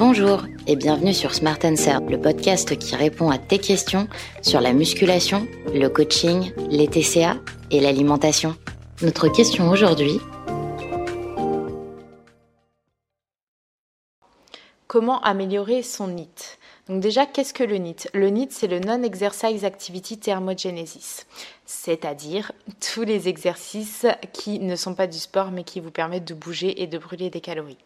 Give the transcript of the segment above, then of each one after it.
Bonjour et bienvenue sur Smart Answer, le podcast qui répond à tes questions sur la musculation, le coaching, les TCA et l'alimentation. Notre question aujourd'hui Comment améliorer son NIT? Donc déjà, qu'est-ce que le NIT? Le NIT, c'est le Non-Exercise Activity Thermogenesis, c'est-à-dire tous les exercices qui ne sont pas du sport mais qui vous permettent de bouger et de brûler des calories.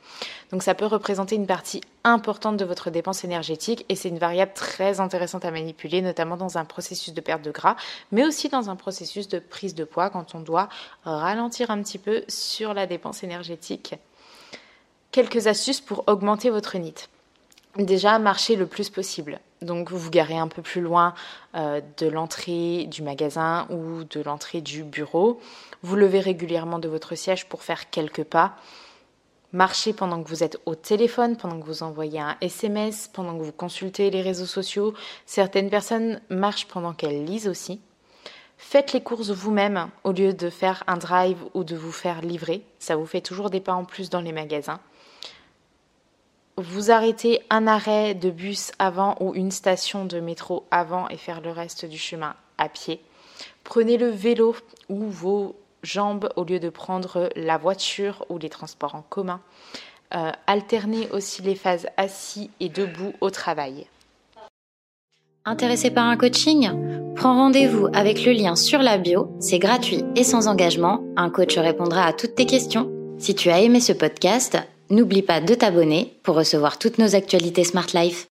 Donc ça peut représenter une partie importante de votre dépense énergétique et c'est une variable très intéressante à manipuler, notamment dans un processus de perte de gras, mais aussi dans un processus de prise de poids quand on doit ralentir un petit peu sur la dépense énergétique. Quelques astuces pour augmenter votre NIT. Déjà, marcher le plus possible. Donc, vous vous garez un peu plus loin euh, de l'entrée du magasin ou de l'entrée du bureau. Vous levez régulièrement de votre siège pour faire quelques pas. Marchez pendant que vous êtes au téléphone, pendant que vous envoyez un SMS, pendant que vous consultez les réseaux sociaux. Certaines personnes marchent pendant qu'elles lisent aussi. Faites les courses vous-même au lieu de faire un drive ou de vous faire livrer. Ça vous fait toujours des pas en plus dans les magasins vous arrêtez un arrêt de bus avant ou une station de métro avant et faire le reste du chemin à pied. Prenez le vélo ou vos jambes au lieu de prendre la voiture ou les transports en commun. Euh, alternez aussi les phases assis et debout au travail. Intéressé par un coaching? Prends rendez-vous avec le lien sur la bio, c'est gratuit et sans engagement, un coach répondra à toutes tes questions. Si tu as aimé ce podcast, N'oublie pas de t'abonner pour recevoir toutes nos actualités Smart Life.